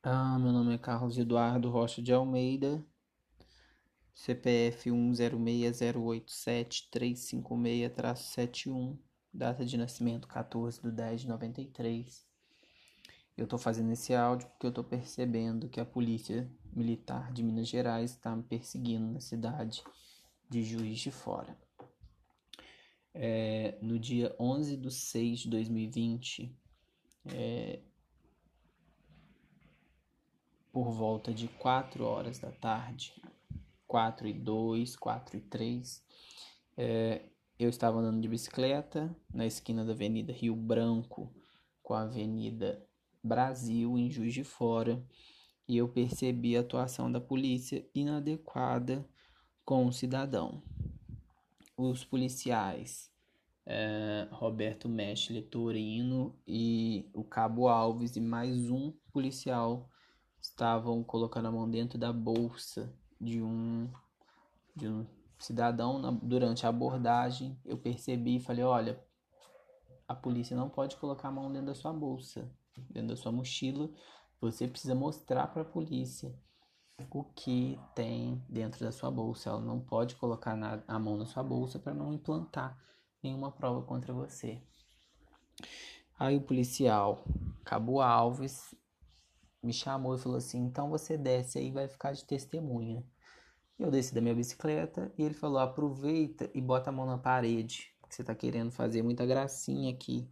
Ah, meu nome é Carlos Eduardo Rocha de Almeida, CPF 106087-356-71, data de nascimento 14 de 10 de 93. Eu tô fazendo esse áudio porque eu tô percebendo que a polícia militar de Minas Gerais está me perseguindo na cidade de Juiz de Fora. É, no dia 11 de 6 de 2020, é, por volta de 4 horas da tarde, 4 e 2, 4 e 3, é, eu estava andando de bicicleta na esquina da Avenida Rio Branco com a Avenida Brasil, em Juiz de Fora, e eu percebi a atuação da polícia inadequada com o cidadão. Os policiais é, Roberto Mestre Torino e o Cabo Alves e mais um policial estavam colocando a mão dentro da bolsa de um, de um cidadão na, durante a abordagem. Eu percebi e falei: olha, a polícia não pode colocar a mão dentro da sua bolsa, dentro da sua mochila. Você precisa mostrar para a polícia o que tem dentro da sua bolsa. Ela não pode colocar na, a mão na sua bolsa para não implantar nenhuma prova contra você. Aí o policial, Cabo Alves, me chamou e falou assim: então você desce aí vai ficar de testemunha. Eu desci da minha bicicleta e ele falou: aproveita e bota a mão na parede, que você tá querendo fazer muita gracinha aqui.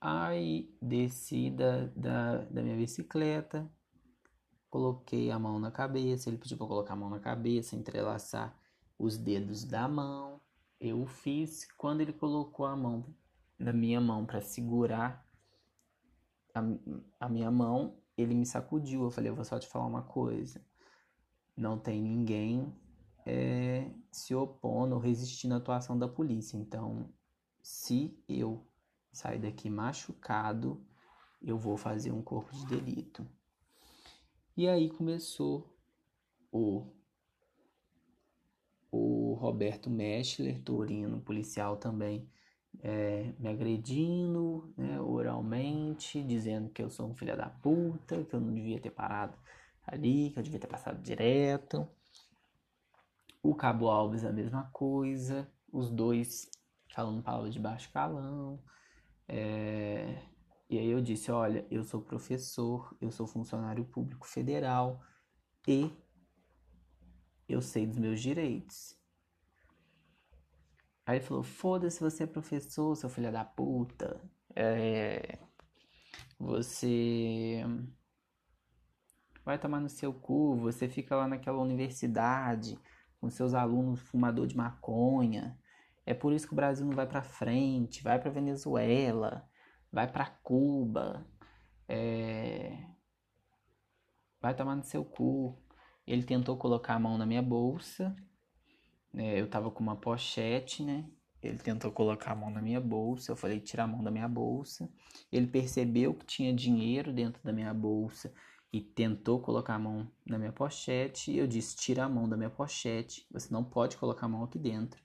Aí desci da, da, da minha bicicleta, coloquei a mão na cabeça. Ele pediu para colocar a mão na cabeça, entrelaçar os dedos da mão. Eu fiz. Quando ele colocou a mão na minha mão para segurar a, a minha mão, ele me sacudiu. Eu falei, eu vou só te falar uma coisa. Não tem ninguém é, se opondo ou resistindo à atuação da polícia. Então, se eu sair daqui machucado, eu vou fazer um corpo de delito. E aí começou o o Roberto Meschler, Torino, policial também, é, me agredindo né, oralmente, dizendo que eu sou um filho da puta, que eu não devia ter parado ali, que eu devia ter passado direto. O Cabo Alves a mesma coisa, os dois falando palavras de baixo calão. É... E aí eu disse, olha, eu sou professor, eu sou funcionário público federal e eu sei dos meus direitos. Aí ele falou: Foda-se, você é professor, seu filho da puta. É. Você. Vai tomar no seu cu, você fica lá naquela universidade com seus alunos fumador de maconha. É por isso que o Brasil não vai para frente, vai para Venezuela, vai para Cuba. É... Vai tomar no seu cu. Ele tentou colocar a mão na minha bolsa é, eu tava com uma pochete, né? Ele tentou colocar a mão na minha bolsa. Eu falei, tira a mão da minha bolsa. Ele percebeu que tinha dinheiro dentro da minha bolsa e tentou colocar a mão na minha pochete. Eu disse, tira a mão da minha pochete. Você não pode colocar a mão aqui dentro.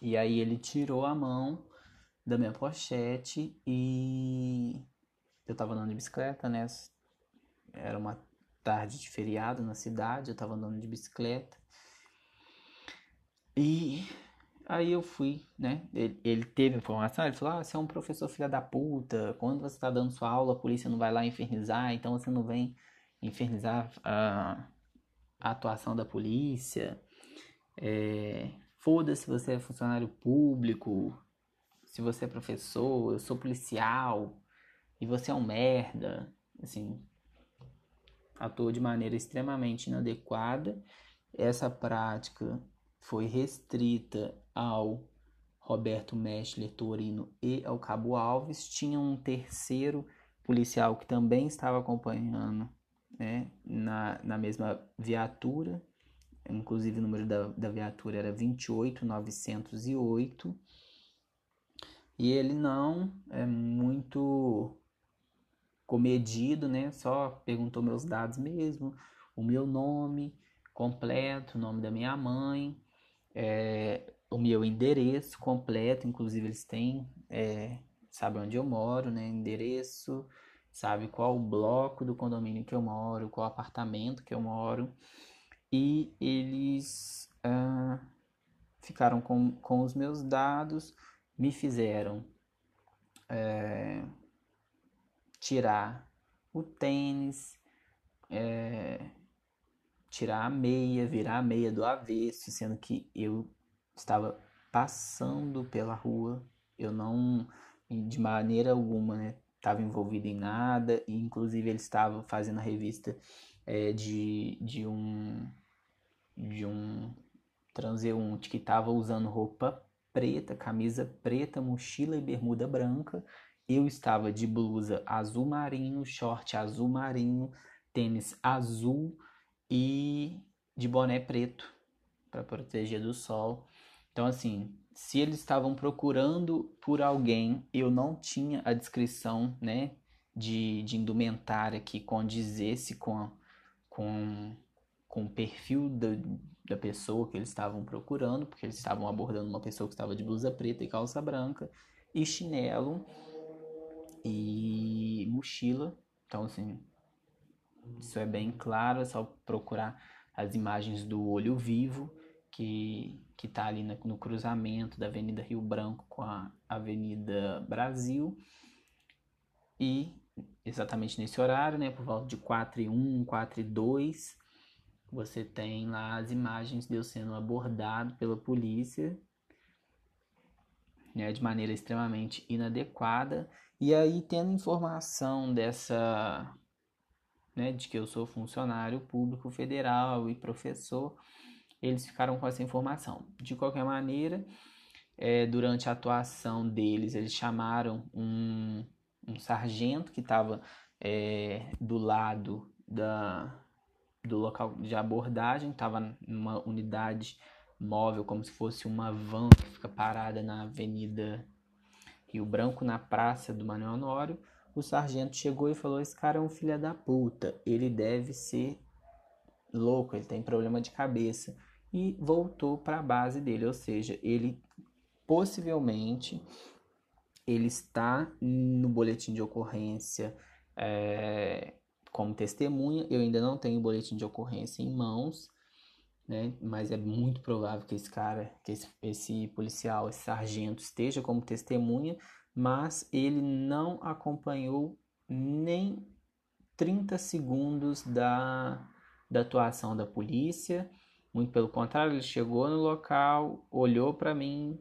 E aí ele tirou a mão da minha pochete e eu tava andando de bicicleta, né? Era uma tarde de feriado na cidade, eu tava andando de bicicleta. E aí eu fui, né? Ele, ele teve informação, ele falou: ah, você é um professor filha da puta, quando você tá dando sua aula, a polícia não vai lá infernizar, então você não vem infernizar a, a atuação da polícia. É, Foda-se se você é funcionário público, se você é professor, eu sou policial e você é um merda. Assim, atuou de maneira extremamente inadequada. Essa prática foi restrita ao Roberto Meschler Torino e ao Cabo Alves. Tinha um terceiro policial que também estava acompanhando né, na, na mesma viatura. Inclusive o número da, da viatura era 28908. E ele não é muito comedido, né? Só perguntou meus dados mesmo, o meu nome completo, o nome da minha mãe, é, o meu endereço completo, inclusive eles têm, é, sabe onde eu moro, né? Endereço, sabe qual o bloco do condomínio que eu moro, qual apartamento que eu moro, e eles uh, ficaram com, com os meus dados, me fizeram é, tirar o tênis, é, tirar a meia, virar a meia do avesso, sendo que eu estava passando pela rua, eu não, de maneira alguma, né, estava envolvido em nada, e inclusive ele estava fazendo a revista é, de, de um de um transeunte que estava usando roupa preta, camisa preta, mochila e bermuda branca. Eu estava de blusa azul marinho, short azul marinho, tênis azul e de boné preto para proteger do sol. Então, assim, se eles estavam procurando por alguém, eu não tinha a descrição, né, de, de indumentária que condizesse com, com, com o perfil da, da pessoa que eles estavam procurando, porque eles estavam abordando uma pessoa que estava de blusa preta e calça branca, e chinelo e mochila. Então, assim, isso é bem claro, é só procurar as imagens do olho vivo, que que está ali no cruzamento da Avenida Rio Branco com a Avenida Brasil. E exatamente nesse horário, né, por volta de 4 e 1, 4 e 2, você tem lá as imagens de eu sendo abordado pela polícia, né, de maneira extremamente inadequada. E aí, tendo informação dessa, né, de que eu sou funcionário público federal e professor, eles ficaram com essa informação. De qualquer maneira, é, durante a atuação deles, eles chamaram um, um sargento que estava é, do lado da, do local de abordagem, estava numa unidade móvel, como se fosse uma van que fica parada na Avenida Rio Branco, na Praça do Manuel Honório. O sargento chegou e falou: Esse cara é um filho da puta, ele deve ser louco, ele tem problema de cabeça. E voltou para a base dele, ou seja, ele possivelmente ele está no boletim de ocorrência é, como testemunha. Eu ainda não tenho o boletim de ocorrência em mãos, né? Mas é muito provável que esse cara, que esse, esse policial, esse sargento esteja como testemunha, mas ele não acompanhou nem 30 segundos da, da atuação da polícia. Muito pelo contrário, ele chegou no local, olhou para mim,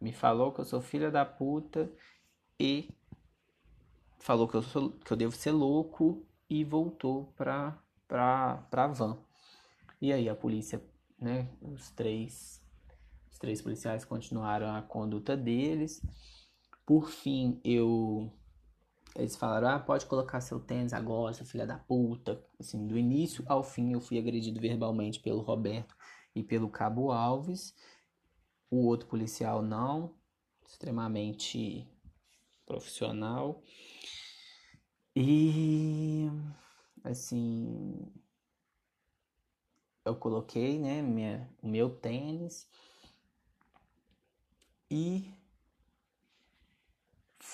me falou que eu sou filha da puta e falou que eu, sou, que eu devo ser louco e voltou pra, pra, pra van. E aí a polícia, né, os três, os três policiais continuaram a conduta deles. Por fim, eu eles falaram: "Ah, pode colocar seu tênis agora, seu filha da puta". Assim, do início ao fim eu fui agredido verbalmente pelo Roberto e pelo Cabo Alves. O outro policial não, extremamente profissional. E assim, eu coloquei, né, minha, o meu tênis e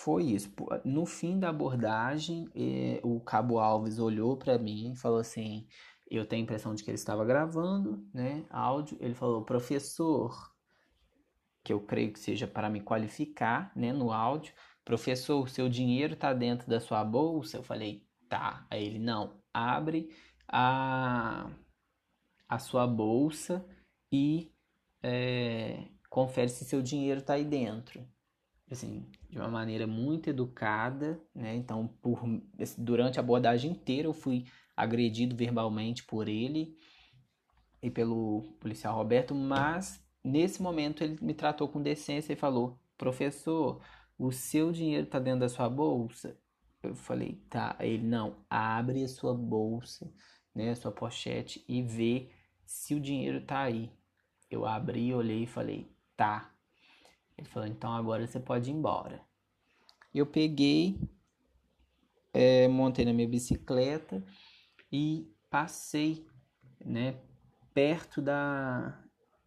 foi isso. No fim da abordagem, eh, o Cabo Alves olhou para mim e falou assim: eu tenho a impressão de que ele estava gravando, né, áudio. Ele falou: professor, que eu creio que seja para me qualificar, né, no áudio. Professor, seu dinheiro está dentro da sua bolsa? Eu falei: tá. Aí ele: não, abre a, a sua bolsa e é, confere se seu dinheiro está aí dentro assim, de uma maneira muito educada, né? Então, por, durante a abordagem inteira eu fui agredido verbalmente por ele e pelo policial Roberto, mas nesse momento ele me tratou com decência e falou: "Professor, o seu dinheiro está dentro da sua bolsa?" Eu falei: "Tá". Ele: "Não, abre a sua bolsa, né, a sua pochete e vê se o dinheiro está aí". Eu abri, olhei e falei: "Tá". Ele falou, então agora você pode ir embora. Eu peguei, é, montei na minha bicicleta e passei, né, perto da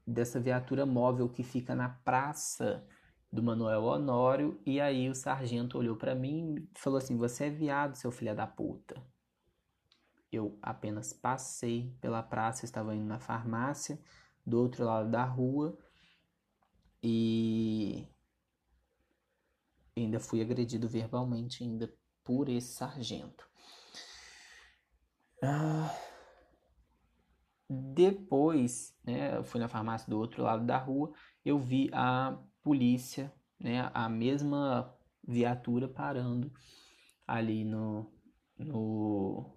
dessa viatura móvel que fica na praça do Manuel Honório, e aí o sargento olhou para mim e falou assim: Você é viado, seu filho da puta. Eu apenas passei pela praça, estava indo na farmácia do outro lado da rua e ainda fui agredido verbalmente ainda por esse sargento. Ah, depois, né, eu fui na farmácia do outro lado da rua, eu vi a polícia, né, a mesma viatura parando ali no, no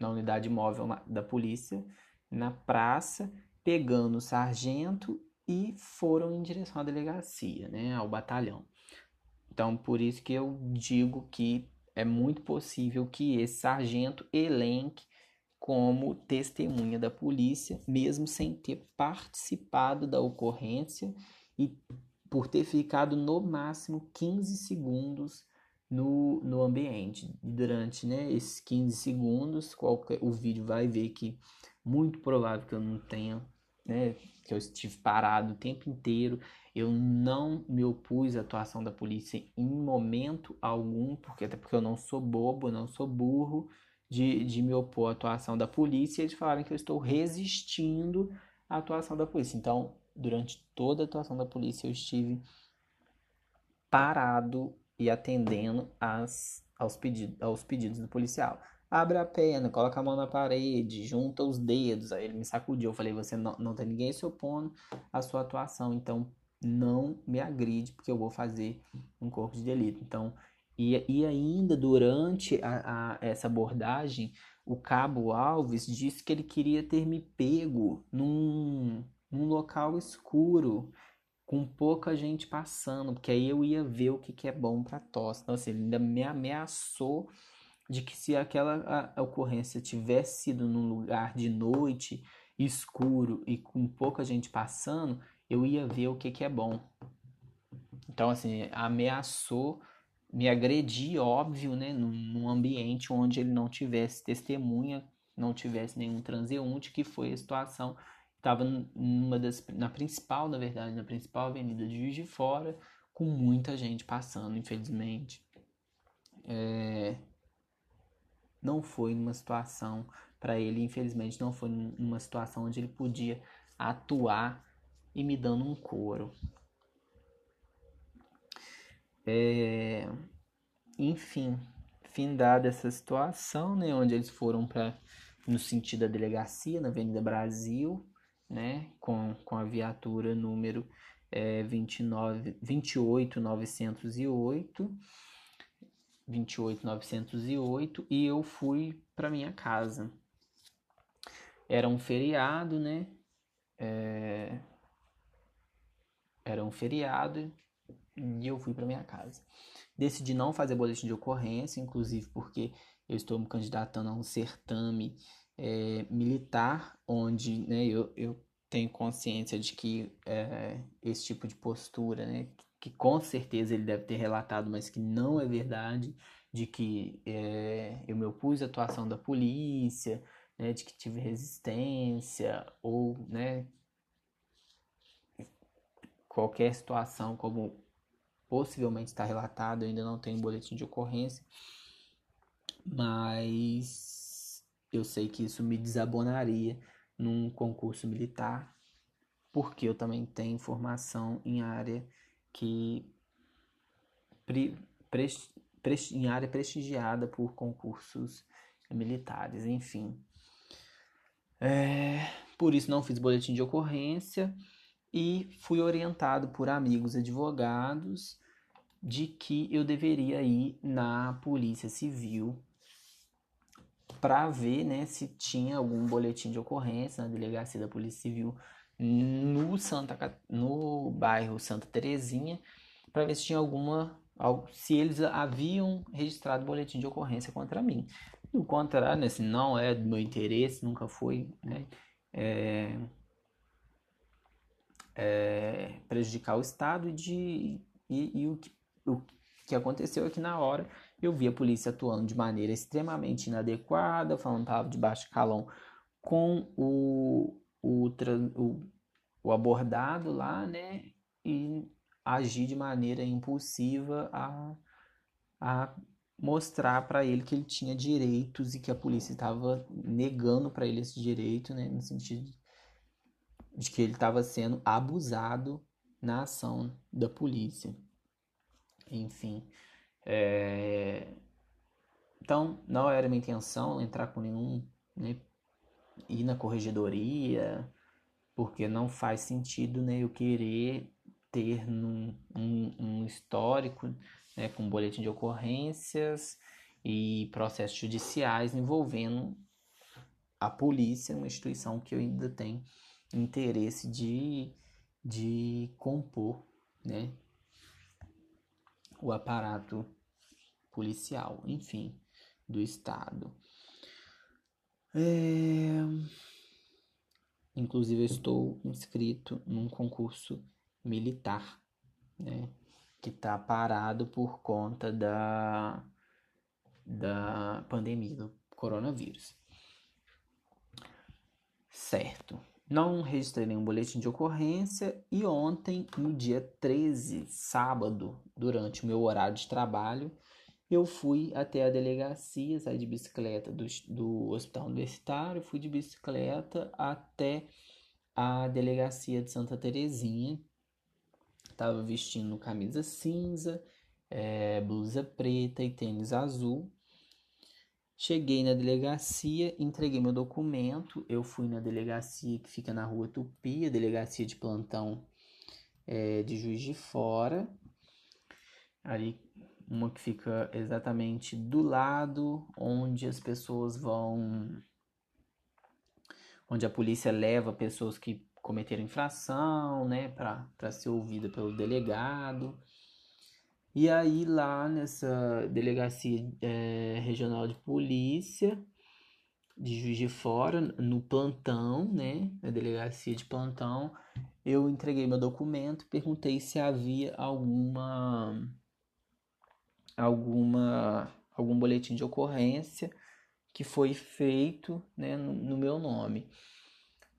na unidade móvel da polícia, na praça, pegando o sargento e foram em direção à delegacia, né, ao batalhão. Então, por isso que eu digo que é muito possível que esse sargento elenque como testemunha da polícia, mesmo sem ter participado da ocorrência e por ter ficado no máximo 15 segundos no, no ambiente. Durante né, esses 15 segundos, qualquer, o vídeo vai ver que muito provável que eu não tenha, né, que eu estive parado o tempo inteiro. Eu não me opus à atuação da polícia em momento algum, porque até porque eu não sou bobo, não sou burro de, de me opor à atuação da polícia e eles falaram que eu estou resistindo à atuação da polícia. Então, durante toda a atuação da polícia, eu estive parado e atendendo aos, pedidos, aos pedidos do policial. Abre a perna, coloca a mão na parede, junta os dedos. Aí ele me sacudiu. Eu falei: Você não, não tem ninguém se opondo à sua atuação, então não me agride, porque eu vou fazer um corpo de delito. Então, e, e ainda durante a, a, essa abordagem, o cabo Alves disse que ele queria ter me pego num, num local escuro com pouca gente passando, porque aí eu ia ver o que, que é bom para tosse. Então, assim, ele ainda me ameaçou de que se aquela ocorrência tivesse sido num lugar de noite, escuro e com pouca gente passando, eu ia ver o que, que é bom. Então, assim, ameaçou me agredir, óbvio, né, num ambiente onde ele não tivesse testemunha, não tivesse nenhum transeunte, que foi a situação estava numa das na principal, na verdade, na principal avenida de Juiz de Fora, com muita gente passando, infelizmente. É, não foi numa situação para ele, infelizmente, não foi numa situação onde ele podia atuar e me dando um couro. É, enfim, findada essa situação, né, onde eles foram para no sentido da delegacia, na Avenida Brasil, né, com, com a viatura número é, 29, 28908, 28908 e eu fui para minha casa. Era um feriado, né? É, era um feriado e eu fui para minha casa. Decidi não fazer boletim de ocorrência, inclusive porque eu estou me candidatando a um certame é, militar, onde né, eu, eu tenho consciência de que é, esse tipo de postura, né, que com certeza ele deve ter relatado, mas que não é verdade, de que é, eu me opus à atuação da polícia, né, de que tive resistência, ou né, qualquer situação como possivelmente está relatado, ainda não tenho boletim de ocorrência, mas eu sei que isso me desabonaria num concurso militar, porque eu também tenho formação em área que pre, pre, pre, em área prestigiada por concursos militares, enfim. É, por isso não fiz boletim de ocorrência e fui orientado por amigos advogados de que eu deveria ir na Polícia Civil para ver né, se tinha algum boletim de ocorrência na delegacia da Polícia Civil no, Santa, no bairro Santa Terezinha, para ver se tinha alguma. se eles haviam registrado boletim de ocorrência contra mim. Do contrário, né, não é do meu interesse, nunca foi né, é, é, prejudicar o Estado e, de, e, e o, que, o que aconteceu é que na hora eu vi a polícia atuando de maneira extremamente inadequada, falando palavra de baixo calão com o, o, o, o abordado lá, né? E agir de maneira impulsiva a, a mostrar para ele que ele tinha direitos e que a polícia estava negando para ele esse direito, né, no sentido de que ele estava sendo abusado na ação da polícia. Enfim, é... então não era minha intenção entrar com nenhum, né, ir na corregedoria, porque não faz sentido, né, eu querer ter num, um, um histórico né, com boletim de ocorrências e processos judiciais envolvendo a polícia, uma instituição que eu ainda tenho interesse de, de compor né, o aparato policial, enfim, do Estado. É... Inclusive, eu estou inscrito num concurso militar, né? Que está parado por conta da, da pandemia do coronavírus. Certo. Não registrei nenhum boletim de ocorrência e ontem, no dia 13, sábado, durante o meu horário de trabalho, eu fui até a delegacia, saí de bicicleta do, do hospital universitário, fui de bicicleta até a delegacia de Santa Terezinha. Estava vestindo camisa cinza, é, blusa preta e tênis azul. Cheguei na delegacia, entreguei meu documento. Eu fui na delegacia que fica na rua Tupi, a delegacia de plantão é, de Juiz de Fora. Ali, uma que fica exatamente do lado onde as pessoas vão. onde a polícia leva pessoas que cometeram infração, né, para ser ouvida pelo delegado. E aí lá nessa delegacia é, regional de polícia de Juiz de Fora, no plantão, né, na delegacia de plantão, eu entreguei meu documento, perguntei se havia alguma alguma algum boletim de ocorrência que foi feito, né, no, no meu nome.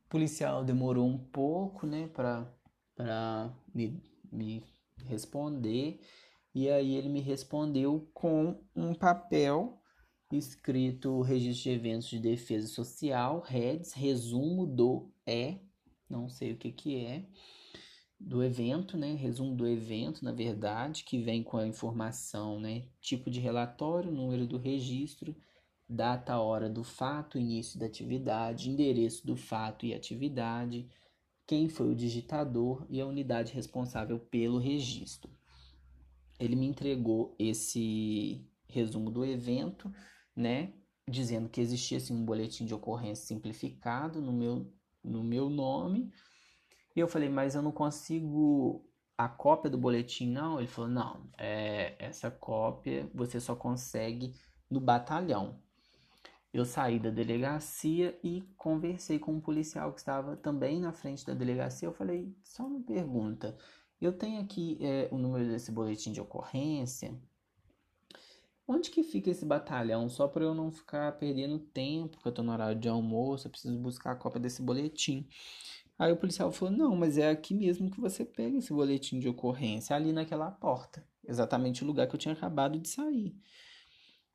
O policial demorou um pouco, né, para me, me responder. E aí ele me respondeu com um papel escrito Registro de Eventos de Defesa Social, REDS, resumo do E, não sei o que que é, do evento, né? Resumo do evento, na verdade, que vem com a informação, né? Tipo de relatório, número do registro, data, hora do fato, início da atividade, endereço do fato e atividade, quem foi o digitador e a unidade responsável pelo registro ele me entregou esse resumo do evento, né, dizendo que existia assim, um boletim de ocorrência simplificado no meu, no meu nome. E eu falei, mas eu não consigo a cópia do boletim, não? Ele falou, não, é, essa cópia você só consegue no batalhão. Eu saí da delegacia e conversei com um policial que estava também na frente da delegacia. Eu falei, só uma pergunta, eu tenho aqui é, o número desse boletim de ocorrência. Onde que fica esse batalhão? Só para eu não ficar perdendo tempo, porque eu estou no horário de almoço, eu preciso buscar a cópia desse boletim. Aí o policial falou: Não, mas é aqui mesmo que você pega esse boletim de ocorrência, ali naquela porta, exatamente o lugar que eu tinha acabado de sair.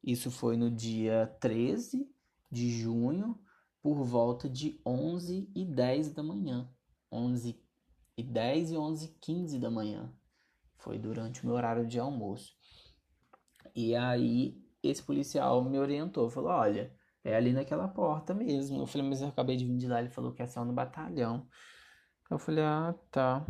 Isso foi no dia 13 de junho, por volta de 11 e 10 da manhã. 11 e 10 e 11 e 15 da manhã. Foi durante o meu horário de almoço. E aí esse policial me orientou, falou, olha, é ali naquela porta mesmo. Eu falei, mas eu acabei de vir de lá, ele falou que é só no batalhão. Eu falei, ah, tá.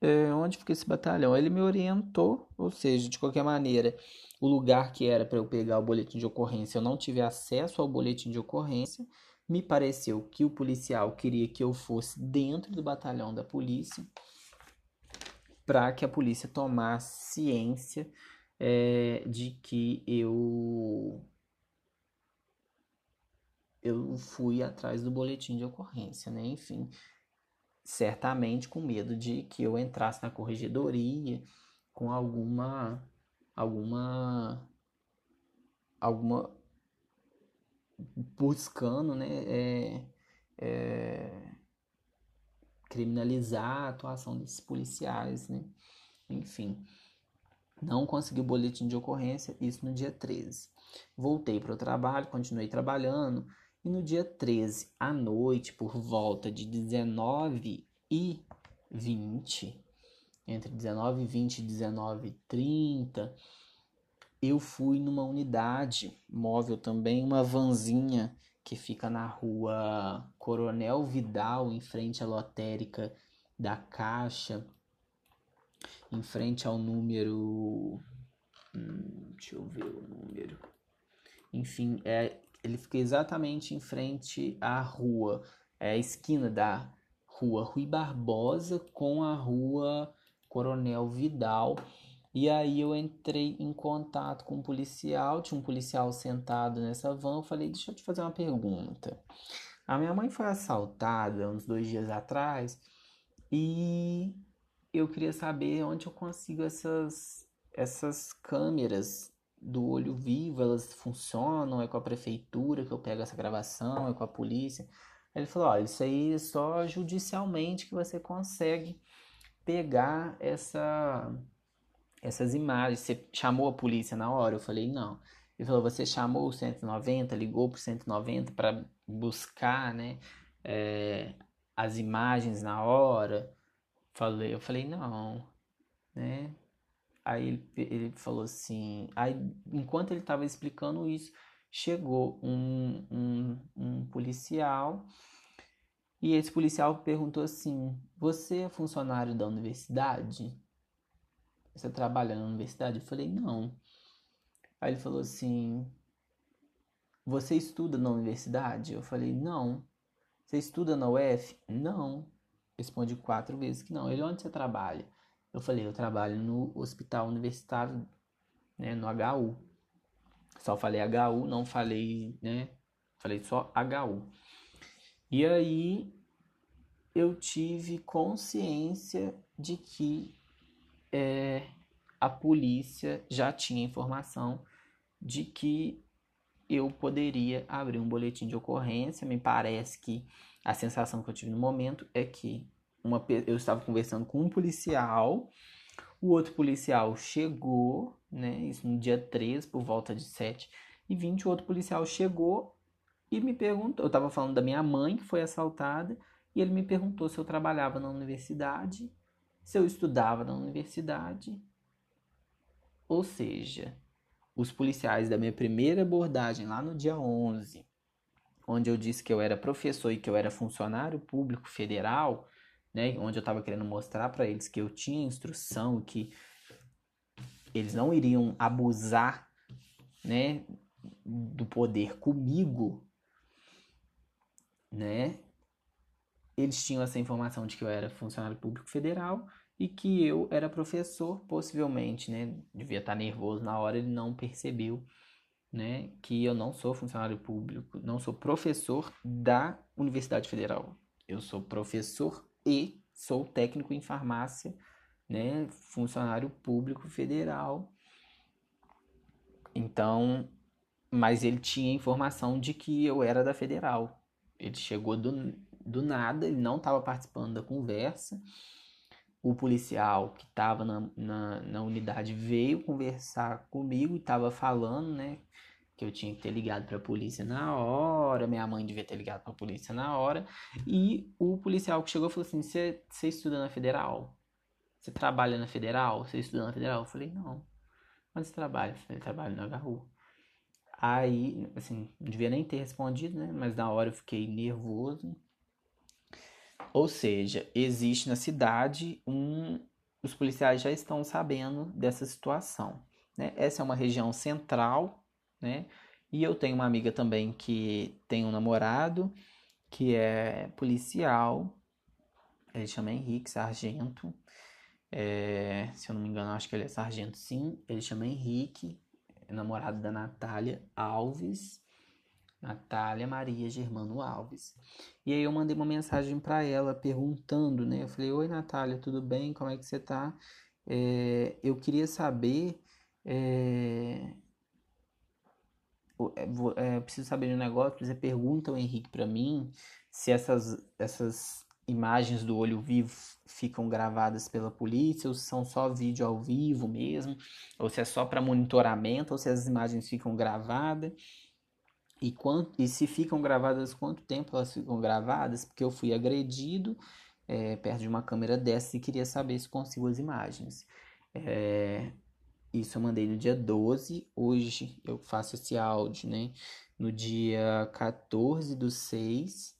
É, onde fica esse batalhão? Ele me orientou, ou seja, de qualquer maneira, o lugar que era para eu pegar o boletim de ocorrência, eu não tive acesso ao boletim de ocorrência. Me pareceu que o policial queria que eu fosse dentro do batalhão da polícia para que a polícia tomasse ciência é, de que eu eu fui atrás do boletim de ocorrência, né? Enfim, certamente com medo de que eu entrasse na corregedoria com alguma alguma alguma buscando né, é, é, criminalizar a atuação desses policiais. Né? enfim. Não consegui o boletim de ocorrência, isso no dia 13. Voltei para o trabalho, continuei trabalhando, e no dia 13, à noite, por volta de 19 e 20, entre 19 e 20 e 19 e 30, eu fui numa unidade móvel também, uma vanzinha que fica na rua Coronel Vidal, em frente à lotérica da Caixa, em frente ao número. Hum, deixa eu ver o número. Enfim, é, ele fica exatamente em frente à rua, é a esquina da rua Rui Barbosa com a rua Coronel Vidal. E aí eu entrei em contato com um policial, tinha um policial sentado nessa van, eu falei, deixa eu te fazer uma pergunta. A minha mãe foi assaltada uns dois dias atrás e eu queria saber onde eu consigo essas, essas câmeras do olho vivo, elas funcionam, é com a prefeitura que eu pego essa gravação, é com a polícia. Ele falou, olha, isso aí é só judicialmente que você consegue pegar essa, essas imagens. Você chamou a polícia na hora? Eu falei, não. Ele falou, você chamou o 190, ligou pro 190 para buscar, né, é, as imagens na hora? Falei, eu falei, não, né? Aí ele, ele falou assim, aí enquanto ele estava explicando isso, chegou um, um, um policial e esse policial perguntou assim: Você é funcionário da universidade? Você trabalha na universidade? Eu falei: Não. Aí ele falou assim: Você estuda na universidade? Eu falei: Não. Você estuda na UF? Não. Respondi quatro vezes que não. Ele: Onde você trabalha? Eu falei: Eu trabalho no hospital universitário, né, no HU. Só falei HU, não falei, né? Falei só HU. E aí eu tive consciência de que é, a polícia já tinha informação de que eu poderia abrir um boletim de ocorrência. Me parece que a sensação que eu tive no momento é que uma, eu estava conversando com um policial, o outro policial chegou, né? Isso no dia 13, por volta de 7 e 20, o outro policial chegou e me perguntou. Eu estava falando da minha mãe que foi assaltada, e ele me perguntou se eu trabalhava na universidade, se eu estudava na universidade. Ou seja, os policiais da minha primeira abordagem lá no dia 11, onde eu disse que eu era professor e que eu era funcionário público federal, né, onde eu estava querendo mostrar para eles que eu tinha instrução, que eles não iriam abusar, né, do poder comigo, né? Eles tinham essa informação de que eu era funcionário público federal e que eu era professor, possivelmente, né? Devia estar nervoso na hora, ele não percebeu, né? Que eu não sou funcionário público, não sou professor da Universidade Federal. Eu sou professor e sou técnico em farmácia, né? Funcionário público federal. Então, mas ele tinha informação de que eu era da federal. Ele chegou do, do nada, ele não estava participando da conversa. O policial que estava na, na, na, unidade veio conversar comigo e estava falando, né? Que eu tinha que ter ligado para a polícia na hora, minha mãe devia ter ligado para a polícia na hora. E o policial que chegou falou assim: Você estuda na federal? Você trabalha na federal? Você estuda na federal? Eu falei: Não. Onde você trabalha? Eu Trabalho na HU. Aí, assim, não devia nem ter respondido, né? Mas na hora eu fiquei nervoso. Ou seja, existe na cidade um. Os policiais já estão sabendo dessa situação. Né? Essa é uma região central, né? E eu tenho uma amiga também que tem um namorado que é policial. Ele chama Henrique Sargento. É, se eu não me engano, acho que ele é sargento sim. Ele chama Henrique, é namorado da Natália Alves. Natália Maria Germano Alves. E aí eu mandei uma mensagem para ela perguntando, né? Eu falei, oi Natália, tudo bem? Como é que você tá? É, eu queria saber. É, é, preciso saber de um negócio. Você pergunta o Henrique para mim se essas, essas imagens do olho vivo ficam gravadas pela polícia, ou se são só vídeo ao vivo mesmo, ou se é só para monitoramento, ou se as imagens ficam gravadas. E, quanto, e se ficam gravadas, quanto tempo elas ficam gravadas? Porque eu fui agredido é, perto de uma câmera dessa e queria saber se consigo as imagens. É, isso eu mandei no dia 12. Hoje eu faço esse áudio, né? No dia 14 do 6,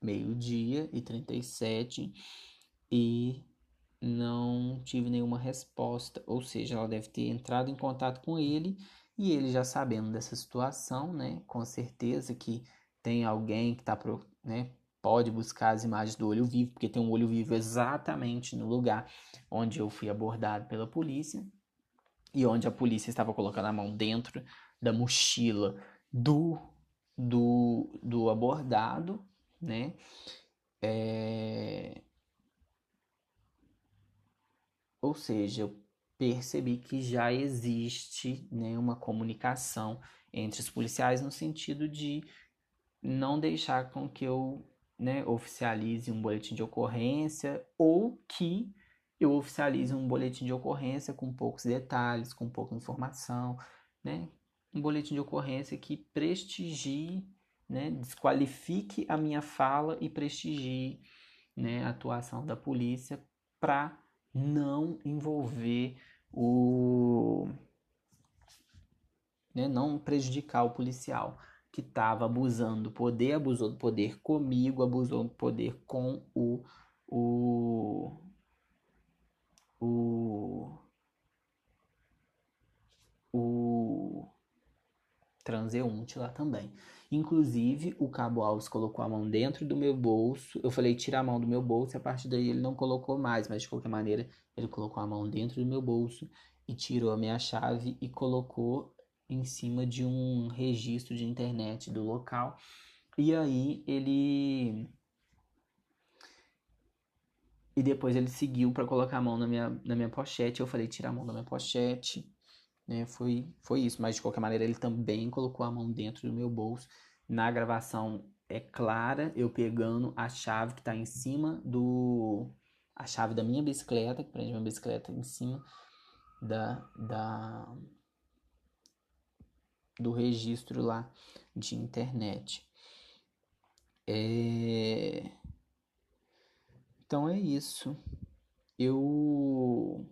meio-dia e 37. E não tive nenhuma resposta. Ou seja, ela deve ter entrado em contato com ele e ele já sabendo dessa situação, né? Com certeza que tem alguém que tá, né? Pode buscar as imagens do olho vivo, porque tem um olho vivo exatamente no lugar onde eu fui abordado pela polícia e onde a polícia estava colocando a mão dentro da mochila do, do, do abordado, né? É... Ou seja, eu percebi que já existe né, uma comunicação entre os policiais no sentido de não deixar com que eu né, oficialize um boletim de ocorrência ou que eu oficialize um boletim de ocorrência com poucos detalhes, com pouca informação, né? Um boletim de ocorrência que prestigie, né, desqualifique a minha fala e prestigie, né, a atuação da polícia para não envolver o né, não prejudicar o policial que estava abusando do poder, abusou do poder comigo, abusou do poder com o, o, o, o transeunte lá também. Inclusive, o Cabo Alves colocou a mão dentro do meu bolso. Eu falei, tira a mão do meu bolso, e a partir daí ele não colocou mais, mas de qualquer maneira, ele colocou a mão dentro do meu bolso e tirou a minha chave e colocou em cima de um registro de internet do local. E aí ele. E depois ele seguiu para colocar a mão na minha, na minha pochete. Eu falei, tira a mão da minha pochete né? Foi, foi isso, mas de qualquer maneira ele também colocou a mão dentro do meu bolso. Na gravação é clara eu pegando a chave que está em cima do. a chave da minha bicicleta, que prende minha bicicleta em cima da, da do registro lá de internet. É... Então é isso. Eu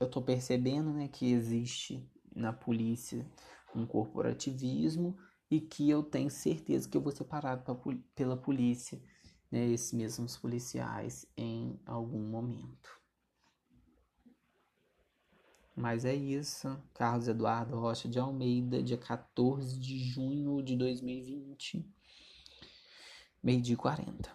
eu estou percebendo né, que existe na polícia um corporativismo e que eu tenho certeza que eu vou ser parado pra, pela polícia, né, esses mesmos policiais, em algum momento. Mas é isso. Carlos Eduardo Rocha de Almeida, dia 14 de junho de 2020, meio-dia 40.